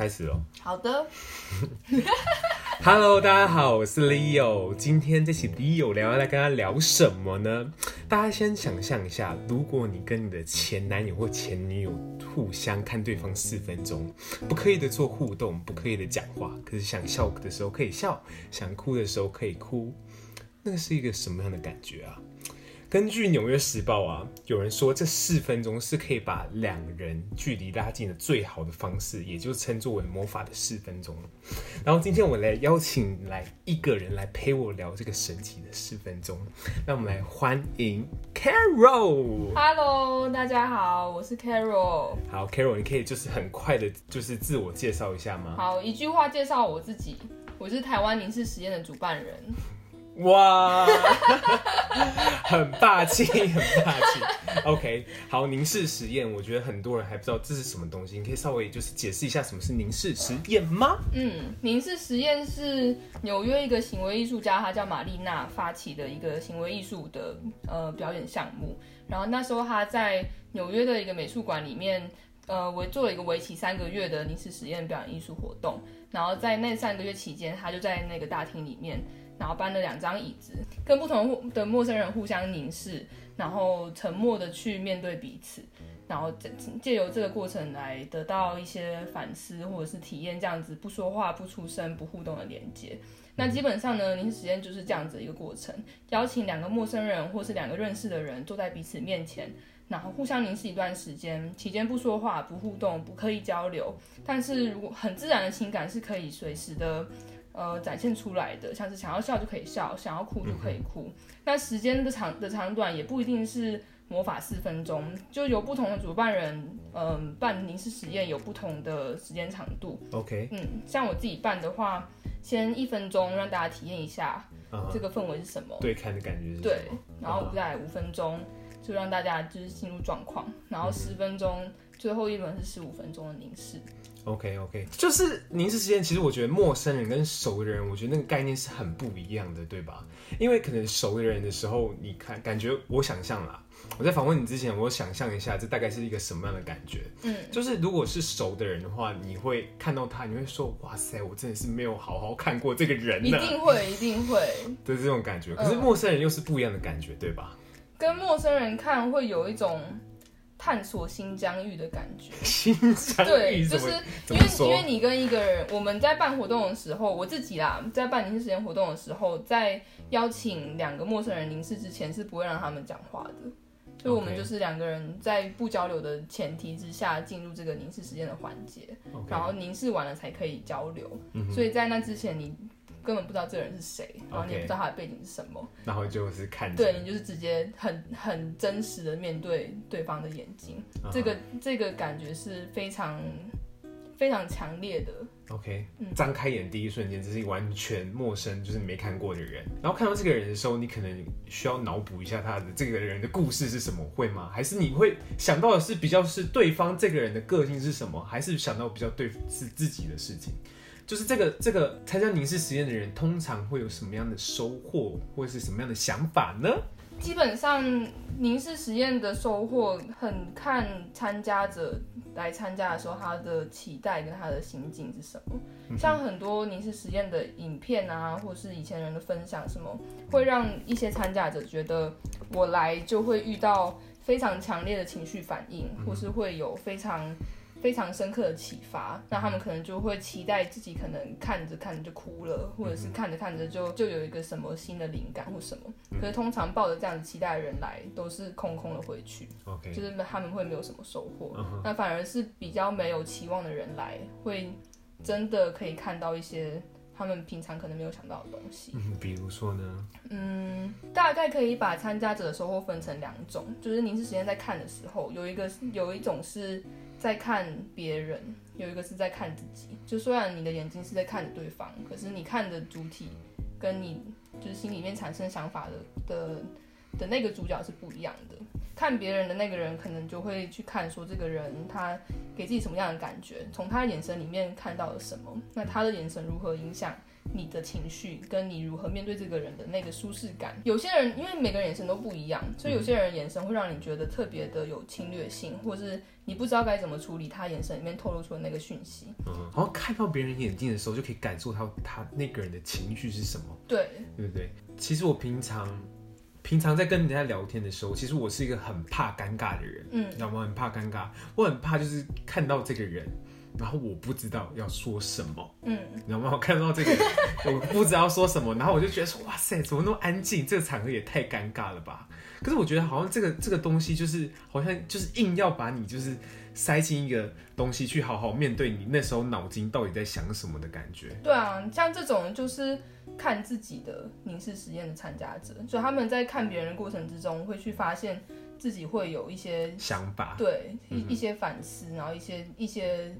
开始喽。好的。Hello，大家好，我是 Leo。今天这期 Leo 聊要来跟他聊什么呢？大家先想象一下，如果你跟你的前男友或前女友互相看对方四分钟，不刻意的做互动，不刻意的讲话，可是想笑的时候可以笑，想哭的时候可以哭，那是一个什么样的感觉啊？根据《纽约时报》啊，有人说这四分钟是可以把两人距离拉近的最好的方式，也就称作为魔法的四分钟。然后今天我来邀请来一个人来陪我聊这个神奇的四分钟，那我们来欢迎 Carol。Hello，大家好，我是 Carol。好，Carol，你可以就是很快的，就是自我介绍一下吗？好，一句话介绍我自己，我是台湾凝视实验的主办人。哇，很霸气，很霸气。OK，好，凝视实验，我觉得很多人还不知道这是什么东西，你可以稍微就是解释一下什么是凝视实验吗？嗯，凝视实验是纽约一个行为艺术家，他叫玛丽娜发起的一个行为艺术的呃表演项目。然后那时候他在纽约的一个美术馆里面，呃，为做了一个为期三个月的凝视实验表演艺术活动。然后在那三个月期间，他就在那个大厅里面。然后搬了两张椅子，跟不同的陌生人互相凝视，然后沉默的去面对彼此，然后借由这个过程来得到一些反思或者是体验，这样子不说话、不出声、不互动的连接。那基本上呢，凝视实验就是这样子一个过程，邀请两个陌生人或是两个认识的人坐在彼此面前，然后互相凝视一段时间，期间不说话、不互动、不刻意交流，但是如果很自然的情感是可以随时的。呃，展现出来的，像是想要笑就可以笑，想要哭就可以哭。那时间的长的长短也不一定是魔法四分钟，就有不同的主办人，嗯、呃，办凝视实验有不同的时间长度。OK，嗯，像我自己办的话，先一分钟让大家体验一下这个氛围是什么，对看的感觉是什么，对，然后再五分钟就让大家就是进入状况，然后十分钟，最后一轮是十五分钟的凝视。OK OK，就是凝视之间。其实我觉得陌生人跟熟的人，我觉得那个概念是很不一样的，对吧？因为可能熟的人的时候，你看感觉，我想象啦，我在访问你之前，我想象一下，这大概是一个什么样的感觉？嗯，就是如果是熟的人的话，你会看到他，你会说：“哇塞，我真的是没有好好看过这个人。”一定会，一定会，对这种感觉。可是陌生人又是不一样的感觉，对吧？跟陌生人看会有一种。探索新疆域的感觉，新疆域对，就是因为因为你跟一个人，我们在办活动的时候，我自己啦，在办凝视时间活动的时候，在邀请两个陌生人凝视之前，是不会让他们讲话的，所以我们就是两个人在不交流的前提之下进入这个凝视时间的环节.然后凝视完了才可以交流，嗯、所以在那之前你。根本不知道这个人是谁，然后你也不知道他的背景是什么，然后就是看，对，你就是直接很很真实的面对对方的眼睛，uh huh. 这个这个感觉是非常非常强烈的。OK，张开眼第一瞬间，这是一个完全陌生，就是没看过的人，然后看到这个人的时候，你可能需要脑补一下他的这个人的故事是什么，会吗？还是你会想到的是比较是对方这个人的个性是什么，还是想到比较对是自己的事情？就是这个这个参加凝视实验的人，通常会有什么样的收获，或者是什么样的想法呢？基本上，凝视实验的收获很看参加者来参加的时候，他的期待跟他的心境是什么。像很多凝视实验的影片啊，或是以前人的分享，什么会让一些参加者觉得我来就会遇到非常强烈的情绪反应，或是会有非常。非常深刻的启发，那他们可能就会期待自己可能看着看着就哭了，或者是看着看着就就有一个什么新的灵感或什么。可是通常抱着这样子期待的人来，都是空空的回去，Okay. 就是他们会没有什么收获。Uh huh. 那反而是比较没有期望的人来，会真的可以看到一些他们平常可能没有想到的东西。嗯，比如说呢？嗯，大概可以把参加者的收获分成两种，就是凝视时间在看的时候，有一个有一种是。在看别人，有一个是在看自己。就虽然你的眼睛是在看着对方，可是你看的主体跟你就是心里面产生想法的的的那个主角是不一样的。看别人的那个人，可能就会去看说这个人他给自己什么样的感觉，从他的眼神里面看到了什么，那他的眼神如何影响你的情绪，跟你如何面对这个人的那个舒适感。有些人因为每个人眼神都不一样，所以有些人眼神会让你觉得特别的有侵略性，或是你不知道该怎么处理他眼神里面透露出的那个讯息。嗯，然后看到别人眼睛的时候，就可以感受到他那个人的情绪是什么。对，对不对？其实我平常。平常在跟人家聊天的时候，其实我是一个很怕尴尬的人，嗯，你知道吗？很怕尴尬，我很怕就是看到这个人，然后我不知道要说什么，嗯，你知道吗？我看到这个人，我不知道说什么，然后我就觉得说，哇塞，怎么那么安静？这个场合也太尴尬了吧？可是我觉得好像这个这个东西就是好像就是硬要把你就是塞进一个东西去好好面对你那时候脑筋到底在想什么的感觉。对啊，像这种就是。看自己的凝视实验的参加者，所以他们在看别人的过程之中，会去发现自己会有一些想法，对，一一些反思，然后一些一些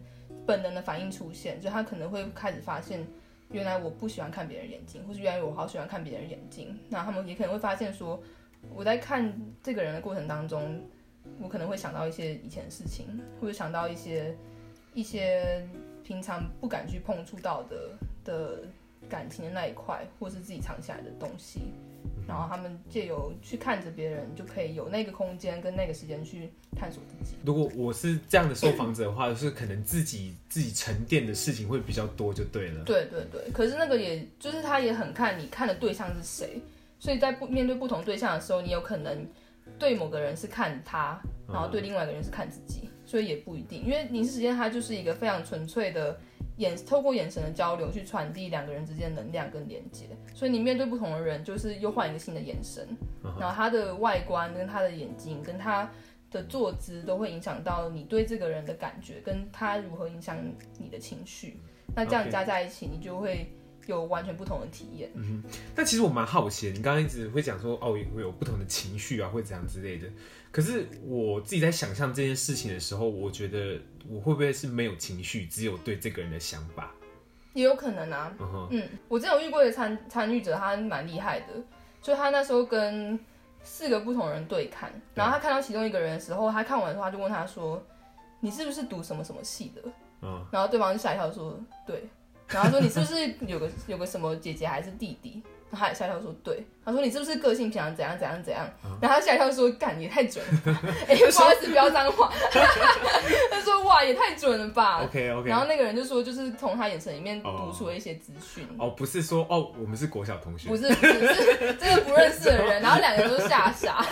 本能的反应出现，就他可能会开始发现，原来我不喜欢看别人眼睛，或是原来我好喜欢看别人眼睛。那他们也可能会发现说，我在看这个人的过程当中，我可能会想到一些以前的事情，或者想到一些一些平常不敢去碰触到的的。感情的那一块，或是自己藏起来的东西，然后他们借由去看着别人，就可以有那个空间跟那个时间去探索自己。如果我是这样的受访者的话，就是可能自己自己沉淀的事情会比较多，就对了。对对对，可是那个也就是他也很看你看的对象是谁，所以在不面对不同对象的时候，你有可能对某个人是看他，然后对另外一个人是看自己，所以也不一定，因为凝视时间它就是一个非常纯粹的。眼透过眼神的交流去传递两个人之间的能量跟连接，所以你面对不同的人，就是又换一个新的眼神，uh. 然后他的外观跟他的眼睛跟他的坐姿都会影响到你对这个人的感觉，跟他如何影响你的情绪。那这样加在一起.你就会。有完全不同的体验。嗯哼，但其实我蛮好奇的，你刚刚一直会讲说，哦，也会有不同的情绪啊，会怎样之类的。可是我自己在想象这件事情的时候，我觉得我会不会是没有情绪，只有对这个人的想法？也有可能啊。嗯哼，嗯，我之前有遇过的参参与者，他蛮厉害的，就他那时候跟四个不同人对看，然后他看到其中一个人的时候，他看完的话就问他说：“你是不是读什么什么系的？”嗯，然后对方就吓一跳说：“对。”然后他说，你是不是有个 有个什么姐姐还是弟弟？然后他也吓一跳说对。他说，你是不是个性平常怎样怎样怎样？然后他吓一跳说，干也太准了吧！哎，不好意思，不要脏话。他说哇也太准了吧。OK OK。然后那个人就说，就是从他眼神里面读出了一些资讯。哦，不是说哦，我们是国小同学。不是不是，是这个不认识的人。然后两个人都吓傻。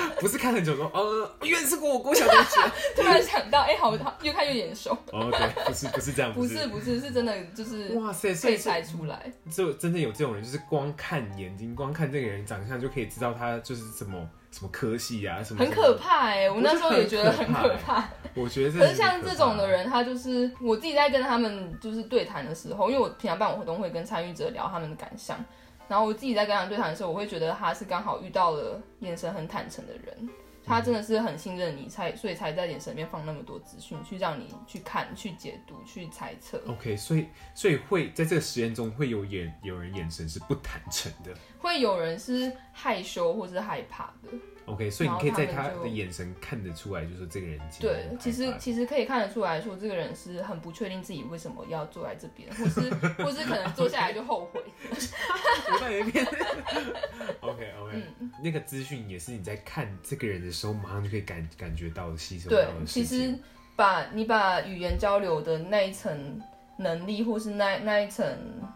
不是看很久说，呃，原来是跟我国小同学。突然想到，哎，好，越看越眼熟。哦，对，不是不是这样，不是不是是真的，就是哇塞，可以猜出来，就真的有这种人，就是光看眼睛，光看这个人长相就可以知道他就是什么什么科系啊，什么很可怕哎，我那时候也觉得很可怕。我觉得，可是像这种的人，他就是我自己在跟他们就是对谈的时候，因为我平常办活动会跟参与者聊他们的感想。然后我自己在跟他对谈的时候，我会觉得他是刚好遇到了眼神很坦诚的人，他真的是很信任你，才所以才在眼神里面放那么多资讯，去让你去看、去解读、去猜测。OK，所以所以会在这个实验中会有眼有人眼神是不坦诚的，会有人是害羞或是害怕的。OK，所以你可以在他的眼神看得出来，就是这个人对，其实其实可以看得出来说，这个人是很不确定自己为什么要坐在这边，或是 或是可能坐下来就后悔。我在一边。OK OK，嗯，那个资讯也是你在看这个人的时候，马上就可以感感觉到吸收到的。对，其实把你把语言交流的那一层能力，或是那那一层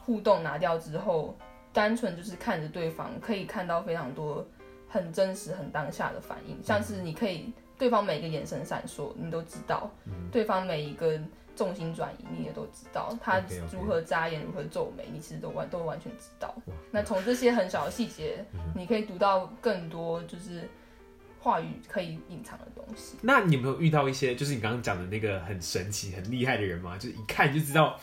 互动拿掉之后，单纯就是看着对方，可以看到非常多。很真实、很当下的反应，像是你可以对方每一个眼神闪烁，你都知道；嗯、对方每一个重心转移，你也都知道。他如何眨眼、如何皱眉，你其实都完都完全知道。那从这些很小的细节，你可以读到更多，就是话语可以隐藏的东西。那你有没有遇到一些，就是你刚刚讲的那个很神奇、很厉害的人吗？就是一看就知道。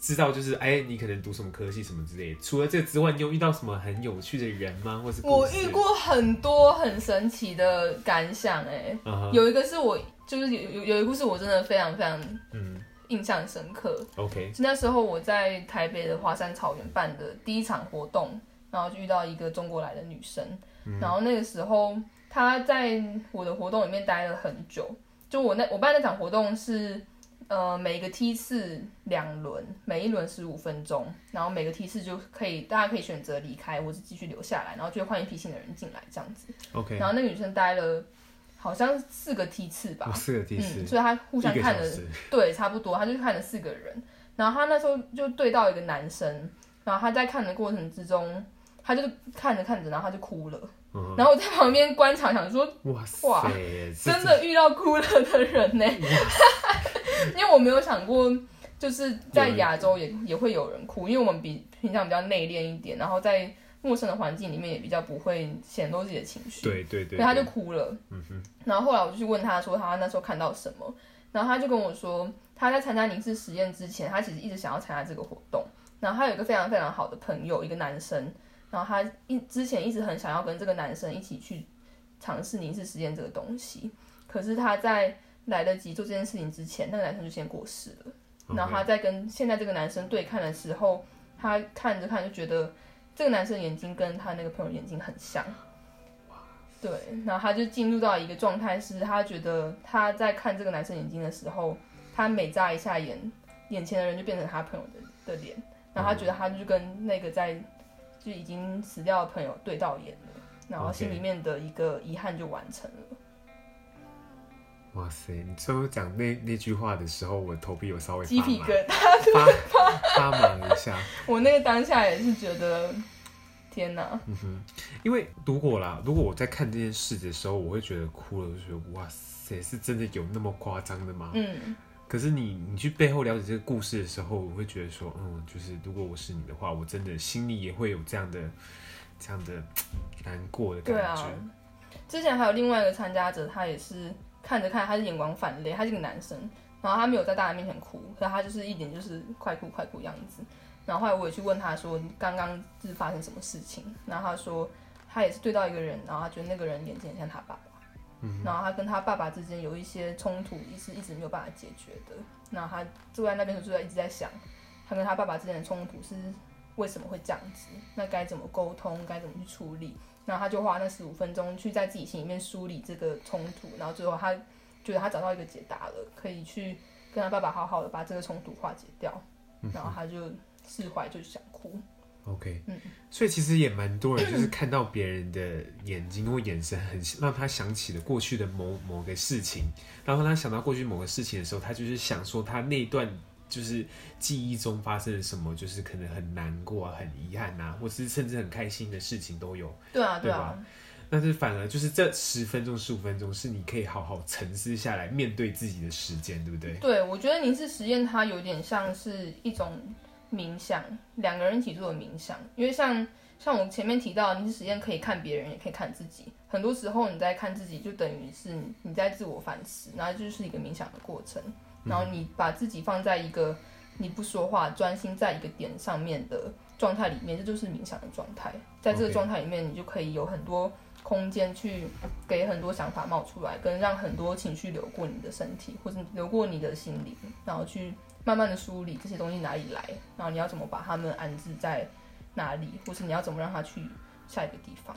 知道就是哎、欸，你可能读什么科系什么之类的。除了这之外，你有遇到什么很有趣的人吗？或是我遇过很多很神奇的感想哎、欸。Uh huh. 有一个是我就是有有有一个故事，我真的非常非常嗯印象深刻。嗯、OK，是那时候我在台北的华山草原办的第一场活动，然后就遇到一个中国来的女生，嗯、然后那个时候她在我的活动里面待了很久。就我那我办那场活动是，呃，每个梯次两轮，每一轮十五分钟，然后每个梯次就可以大家可以选择离开，或者继续留下来，然后就换一批新的人进来这样子。OK。然后那个女生待了好像四个梯次吧，哦、四个梯次、嗯，所以她互相看了，对，差不多，她就看了四个人。然后她那时候就对到一个男生，然后她在看的过程之中，她就看着看着，然后她就哭了。嗯、然后我在旁边观察，想说，哇哇，真的遇到哭了的人呢，因为我没有想过，就是在亚洲也也会有人哭，因为我们比平常比较内敛一点，然后在陌生的环境里面也比较不会显露自己的情绪，对对对，所以他就哭了。嗯哼，然后后来我就去问他说，他那时候看到什么，然后他就跟我说，他在参加凝视实验之前，他其实一直想要参加这个活动，然后他有一个非常非常好的朋友，一个男生。然后他一之前一直很想要跟这个男生一起去尝试凝视实验这个东西，可是他在来得及做这件事情之前，那个男生就先过世了。然后他在跟现在这个男生对看的时候，他看着看就觉得这个男生眼睛跟他那个朋友眼睛很像。对，然后他就进入到一个状态，是他觉得他在看这个男生眼睛的时候，他每眨一下眼，眼前的人就变成他朋友的的脸，然后他觉得他就跟那个在。就已经死掉的朋友对到眼了，然后心里面的一个遗憾就完成了。哇塞！你最后讲那那句话的时候，我头皮有稍微鸡皮疙瘩，发发麻一下。我那个当下也是觉得，天哪！嗯哼，因为如果啦，如果我在看这件事的时候，我会觉得哭了，我就觉得哇塞，是真的有那么夸张的吗？嗯。可是你，你去背后了解这个故事的时候，我会觉得说，嗯，就是如果我是你的话，我真的心里也会有这样的、这样的难过的感觉。对啊。之前还有另外一个参加者，他也是看着看，他是眼光泛泪，他是个男生，然后他没有在大家面前哭，可是他就是一点就是快哭快哭样子。然后后来我也去问他说，刚刚是发生什么事情？然后他说，他也是对到一个人，然后他觉得那个人眼睛很像他爸爸。嗯然后他跟他爸爸之间有一些冲突，一直一直没有办法解决的。然后他坐在那边就在一直在想，他跟他爸爸之间的冲突是为什么会这样子？那该怎么沟通？该怎么去处理？然后他就花那十五分钟去在自己心里面梳理这个冲突。然后最后他觉得他找到一个解答了，可以去跟他爸爸好好的把这个冲突化解掉。然后他就释怀，就想哭。OK，嗯，所以其实也蛮多人就是看到别人的眼睛或眼神，很让他想起了过去的某某个事情，然后他想到过去某个事情的时候，他就是想说他那段就是记忆中发生了什么，就是可能很难过啊、很遗憾啊，或是甚至很开心的事情都有。对啊，对啊。但是反而就是这十分钟、十五分钟是你可以好好沉思下来面对自己的时间，对不对？对，我觉得凝视实验它有点像是一种。冥想，两个人一起做的冥想，因为像像我前面提到，凝视实验可以看别人，也可以看自己。很多时候你在看自己，就等于是你在自我反思，然后就是一个冥想的过程。然后你把自己放在一个你不说话、专心在一个点上面的状态里面，这就是冥想的状态。在这个状态里面，你就可以有很多空间去给很多想法冒出来，跟让很多情绪流过你的身体，或者流过你的心灵，然后去。慢慢的梳理这些东西哪里来，然后你要怎么把它们安置在哪里，或是你要怎么让它去下一个地方。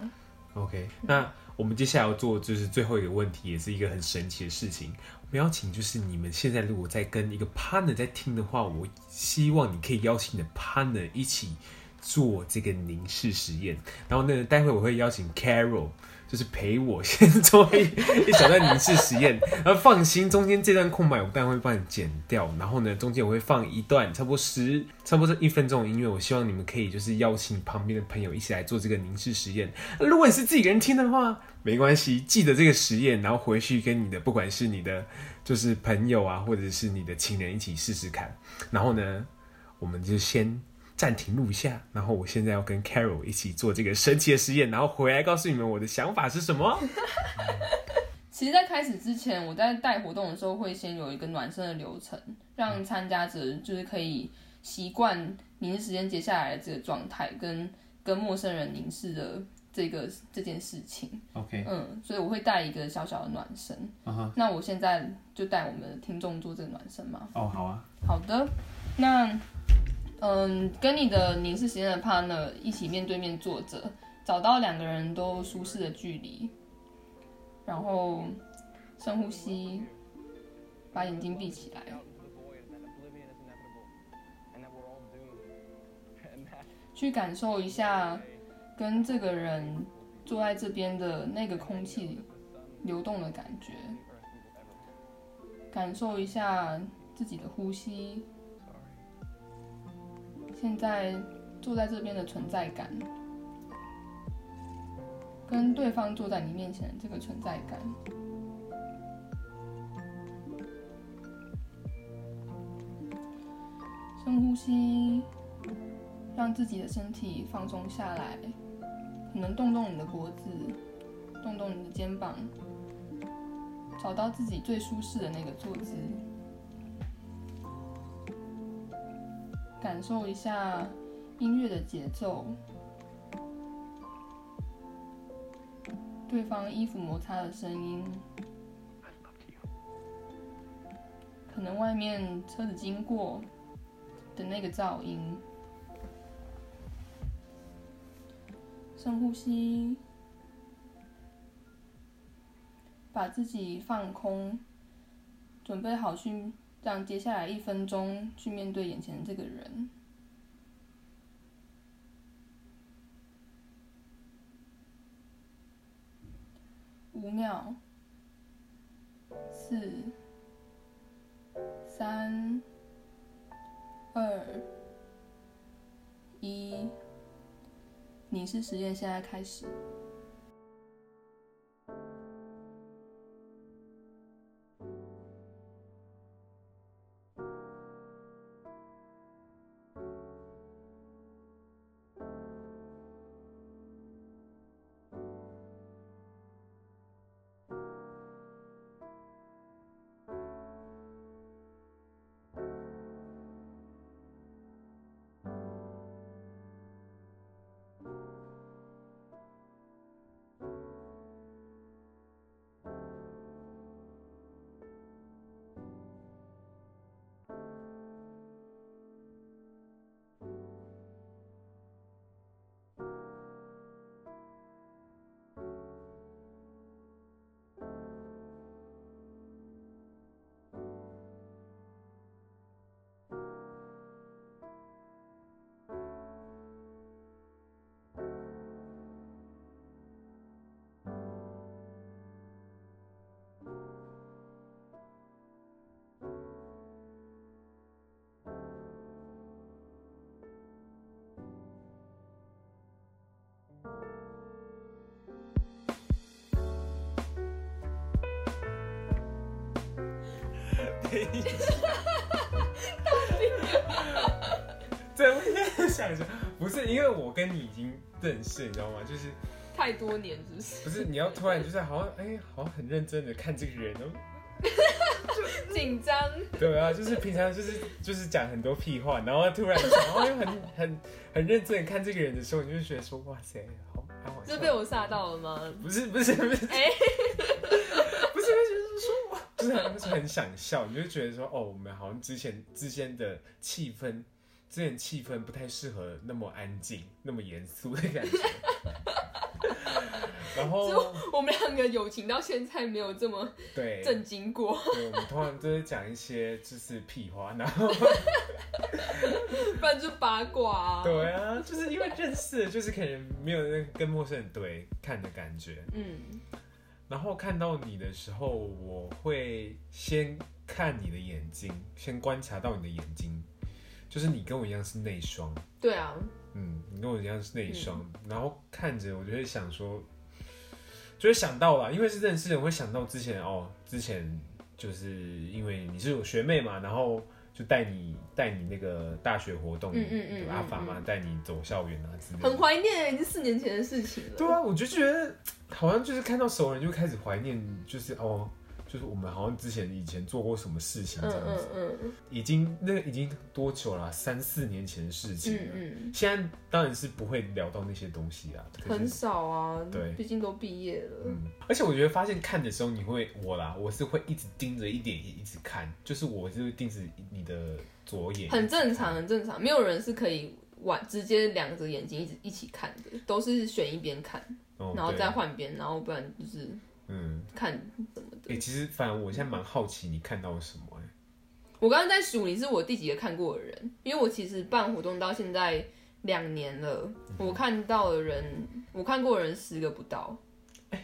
OK，那我们接下来要做就是最后一个问题，也是一个很神奇的事情。我们邀请就是你们现在如果在跟一个 partner 在听的话，我希望你可以邀请你的 partner 一起做这个凝视实验。然后呢，待会我会邀请 Carol。就是陪我先做一 一小段凝视实验，而放心，中间这段空白我当然会帮你剪掉。然后呢，中间我会放一段差不多十，差不多一分钟的音乐。我希望你们可以就是邀请旁边的朋友一起来做这个凝视实验。如果你是自己一个人听的话，没关系，记得这个实验，然后回去跟你的不管是你的就是朋友啊，或者是你的情人一起试试看。然后呢，我们就先。暂停录一下，然后我现在要跟 Carol 一起做这个神奇的实验，然后回来告诉你们我的想法是什么。其实，在开始之前，我在带活动的时候会先有一个暖身的流程，让参加者就是可以习惯凝视时间接下来的这个状态，跟跟陌生人凝视的这个这件事情。OK，嗯，所以我会带一个小小的暖身。Uh huh. 那我现在就带我们的听众做这个暖身嘛。哦，oh, 好啊。好的，那。嗯，跟你的凝视实验的 partner 一起面对面坐着，找到两个人都舒适的距离，然后深呼吸，把眼睛闭起来，去感受一下跟这个人坐在这边的那个空气流动的感觉，感受一下自己的呼吸，现在坐在这边的存在感。跟对方坐在你面前的这个存在感，深呼吸，让自己的身体放松下来，可能动动你的脖子，动动你的肩膀，找到自己最舒适的那个坐姿，感受一下音乐的节奏。对方衣服摩擦的声音，可能外面车子经过的那个噪音。深呼吸，把自己放空，准备好去让接下来一分钟去面对眼前的这个人。五秒，四、三、二、一，你是实验，现在开始。对，我在想一下，不是因为我跟你已经认识，你知道吗？就是太多年，是不是？不是，你要突然就是好像哎、欸，好像很认真的看这个人哦，紧张。对啊，就是平常就是就是讲很多屁话，然后突然然后又很 很很认真的看这个人的时候，你就觉得说哇塞，好，好，这被我吓到了吗？不是，不是，不是。就是 很很想笑，你就觉得说哦，我们好像之前之间的气氛，之前气氛不太适合那么安静、那么严肃的感觉。然后我们两个友情到现在没有这么对震惊过。对，我们通常都是讲一些就是屁话，然后 不然就八卦啊。对啊，就是因为认识，就是可能没有那跟陌生人对看的感觉。嗯。然后看到你的时候，我会先看你的眼睛，先观察到你的眼睛，就是你跟我一样是内双。对啊，嗯，你跟我一样是内双，嗯、然后看着我就会想说，就会想到了，因为是认识人，会想到之前哦，之前就是因为你是我学妹嘛，然后。就带你带你那个大学活动，嗯嗯嗯，阿法嘛，带你走校园啊之类的。很怀念，已经四年前的事情了。对啊，我就觉得好像就是看到熟人就开始怀念，就是哦。就是我们好像之前以前做过什么事情这样子，嗯嗯嗯、已经那个已经多久了？三四年前的事情了。嗯嗯、现在当然是不会聊到那些东西啊，很少啊。对，毕竟都毕业了。嗯，而且我觉得发现看的时候，你会我啦，我是会一直盯着一点一直看，就是我就会盯着你的左眼。很正常，很正常，没有人是可以玩直接两只眼睛一直一起看的，都是选一边看，哦、然后再换边，然后不然就是。嗯，看怎么的。哎、欸，其实反而我现在蛮好奇你看到了什么哎、欸。我刚刚在数你是我第几个看过的人，因为我其实办活动到现在两年了，我看到的人，我看过的人十个不到。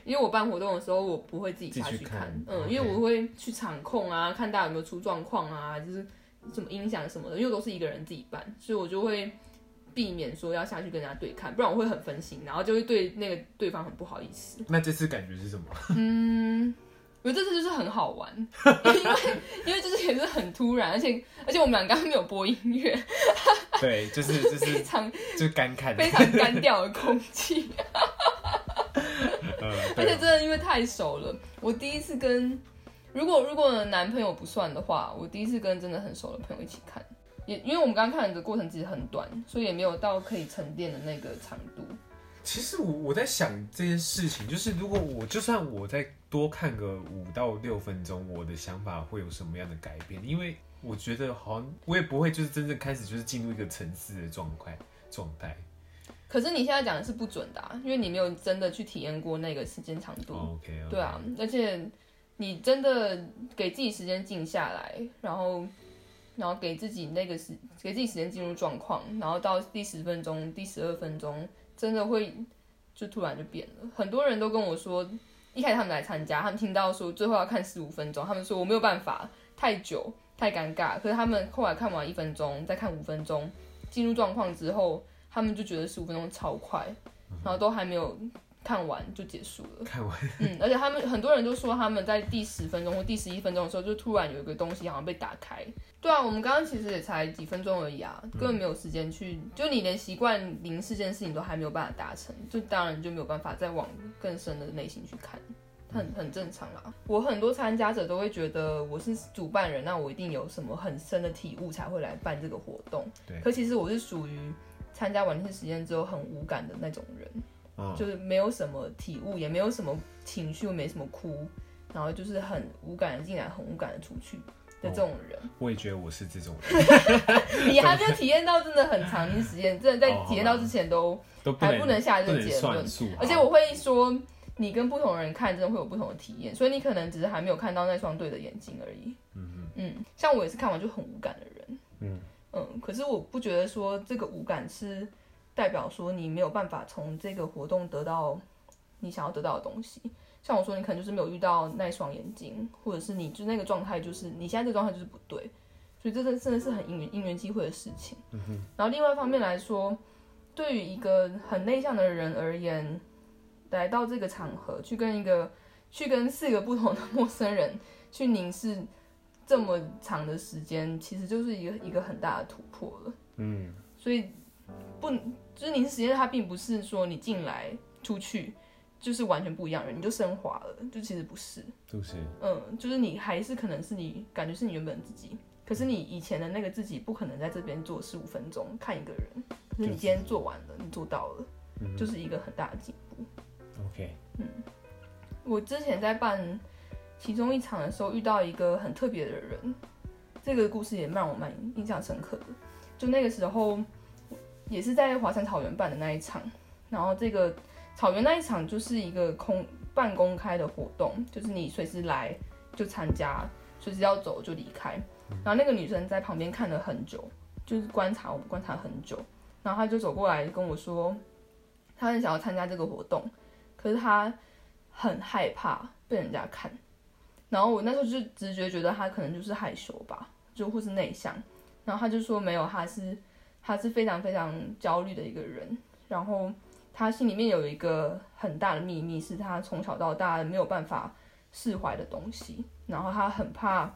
因为我办活动的时候，我不会自己下去看，看嗯.因为我会去场控啊，看大家有没有出状况啊，就是什么音响什么的，因为都是一个人自己办，所以我就会避免说要下去跟人家对看，不然我会很分心，然后就会对那个对方很不好意思。那这次感觉是什么？嗯，我这次就是很好玩，因为 因为就是也是很突然，而且而且我们俩刚刚没有播音乐，对，就是 就是非常就干看。非常干掉的空气。而且真的因为太熟了，我第一次跟如果如果男朋友不算的话，我第一次跟真的很熟的朋友一起看，也因为我们刚刚看的过程其实很短，所以也没有到可以沉淀的那个长度。其实我我在想这件事情，就是如果我就算我再多看个五到六分钟，我的想法会有什么样的改变？因为我觉得好像我也不会就是真正开始就是进入一个沉思的状态状态。可是你现在讲的是不准的啊，因为你没有真的去体验过那个时间长度。Oh, okay, okay. 对啊，而且你真的给自己时间静下来，然后，然后给自己那个时，给自己时间进入状况，然后到第十分钟、第十二分钟，真的会就突然就变了。很多人都跟我说，一开始他们来参加，他们听到说最后要看十五分钟，他们说我没有办法，太久，太尴尬。可是他们后来看完一分钟，再看五分钟，进入状况之后。他们就觉得十五分钟超快，然后都还没有看完就结束了。看完，嗯，而且他们很多人都说他们在第十分钟或第十一分钟的时候，就突然有一个东西好像被打开。对啊，我们刚刚其实也才几分钟而已啊，根本没有时间去，就你连习惯凝视这件事情都还没有办法达成，就当然就没有办法再往更深的内心去看，很很正常啦。我很多参加者都会觉得我是主办人，那我一定有什么很深的体悟才会来办这个活动。对，可其实我是属于。参加完那些实验之后很无感的那种人，哦，就是没有什么体悟，也没有什么情绪，没什么哭，然后就是很无感的进来，很无感的出去的这种人。哦，我也觉得我是这种人。你还没有 体验到真的很长期实验，真的在体验到之前都还不能下这个结论。而且我会说，你跟不同人看，真的会有不同的体验，所以你可能只是还没有看到那双对的眼睛而已。嗯嗯，像我也是看完就很无感的人。嗯。嗯，可是我不觉得说这个无感是代表说你没有办法从这个活动得到你想要得到的东西。像我说，你可能就是没有遇到那双眼睛，或者是你就那个状态，就是你现在这个状态就是不对。所以这真的是很因缘因缘际会的事情。嗯。然后另外一方面来说，对于一个很内向的人而言，来到这个场合去跟一个去跟四个不同的 陌生人去凝视。这么长的时间，其实就是一个一个很大的突破了。嗯，所以不就是凝视时间，它并不是说你进来出去就是完全不一样的人，你就升华了，就其实不是。就是。嗯，就是你还是可能是你感觉是你原本自己，可是你以前的那个自己不可能在这边做十五分钟看一个人，可是你今天做完了，你做到了，就是一个很大的进步。OK。嗯，我之前在办。其中一场的时候遇到一个很特别的人，这个故事也让我蛮印象深刻的。就那个时候，也是在华山草原办的那一场，然后这个草原那一场就是一个空半公开的活动，就是你随时来就参加，随时要走就离开。然后那个女生在旁边看了很久，就是观察我观察很久，然后她就走过来跟我说，她很想要参加这个活动，可是她很害怕被人家看。然后我那时候就直觉觉得他可能就是害羞吧，就或是内向。然后他就说没有，他是他是非常非常焦虑的一个人。然后他心里面有一个很大的秘密，是他从小到大没有办法释怀的东西。然后他很怕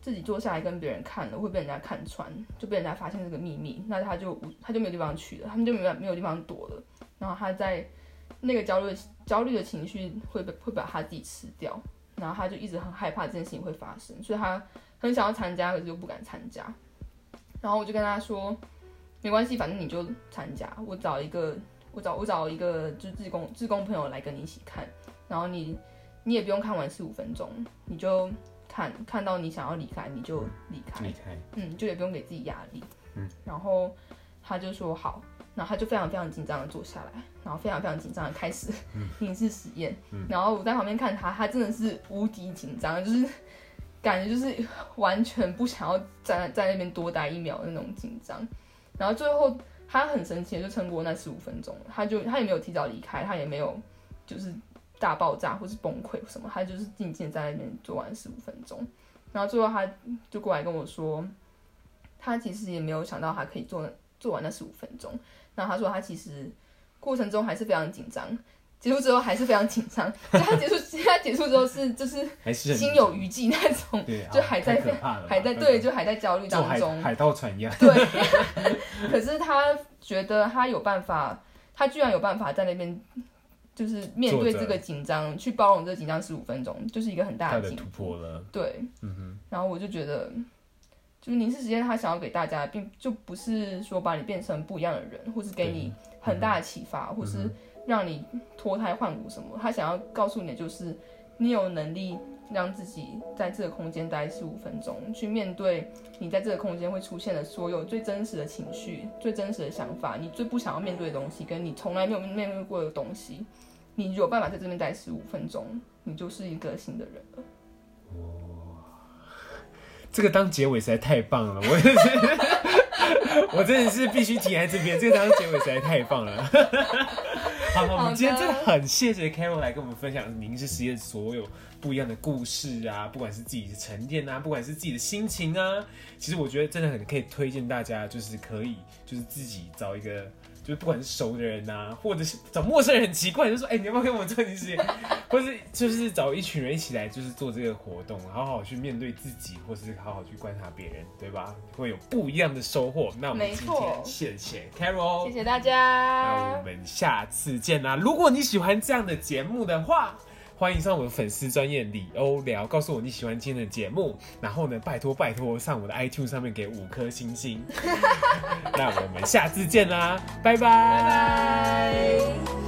自己坐下来跟别人看了会被人家看穿，就被人家发现这个秘密，那他就他就没有地方去了，他们就没有没有地方躲了。然后他在那个焦虑焦虑的情绪会被会把他自己吃掉。然后他就一直很害怕这件事情会发生，所以他很想要参加，可是又不敢参加。然后我就跟他说：“没关系，反正你就参加。我找一个，我找我找一个，就志工志工朋友来跟你一起看。然后你你也不用看完四五分钟，你就看看到你想要离开你就离开，离开，嗯，就也不用给自己压力。嗯，然后他就说好，然后他就非常非常紧张的坐下来，然后非常非常紧张的开始 凝视实验。然后我在旁边看他，他真的是无敌紧张，就是感觉就是完全不想要在在那边多待一秒的那种紧张。然后最后他很神奇的就撑过那十五分钟，他就他也没有提早离开，他也没有就是大爆炸或是崩溃什么，他就是静静在那边做完十五分钟。然后最后他就过来跟我说，他其实也没有想到他可以做。做完那十五分钟，那他说他其实过程中还是非常紧张，结束之后还是非常紧张。就他结束，他结束之后是就是心有余悸那种，就还在还在对，就还在焦虑当中，海盗船一样。对，可是他觉得他有办法，他居然有办法在那边就是面对这个紧张，去包容这紧张十五分钟，就是一个很大的突破了。对，嗯哼，然后我就觉得。就是凝视时间，他想要给大家，并就不是说把你变成不一样的人，或是给你很大的启发，嗯、或是让你脱胎换骨什么。他想要告诉你的就是，你有能力让自己在这个空间待十五分钟，去面对你在这个空间会出现的所有最真实的情绪、最真实的想法，你最不想要面对的东西，跟你从来没有面对过的东西。你有办法在这边待十五分钟，你就是一个新的人了。这个当结尾实在太棒了，我真的是，我真的是必须停在这边。这个当结尾实在太棒了。好，我们今天真的很谢谢 Carol 来跟我们分享凝视实验所有不一样的故事啊，不管是自己的沉淀啊，不管是自己的心情啊，其实我觉得真的很可以推荐大家，就是可以就是自己找一个。就是不管是熟的人呐、啊，或者是找陌生人，很奇怪，就说：“哎、欸，你要不要跟我做凝视实验？” 或是就是找一群人一起来，就是做这个活动，好好去面对自己，或是好好去观察别人，对吧？会有不一样的收获。那我们今天谢谢 Carol，谢谢大家，那我们下次见啦！如果你喜欢这样的节目的话，欢迎上我的粉丝专业李欧聊，告诉我你喜欢今天的节目，然后呢，拜托拜托上我的 iTunes 上面给五颗星星。那我们下次见啦，拜拜。拜拜。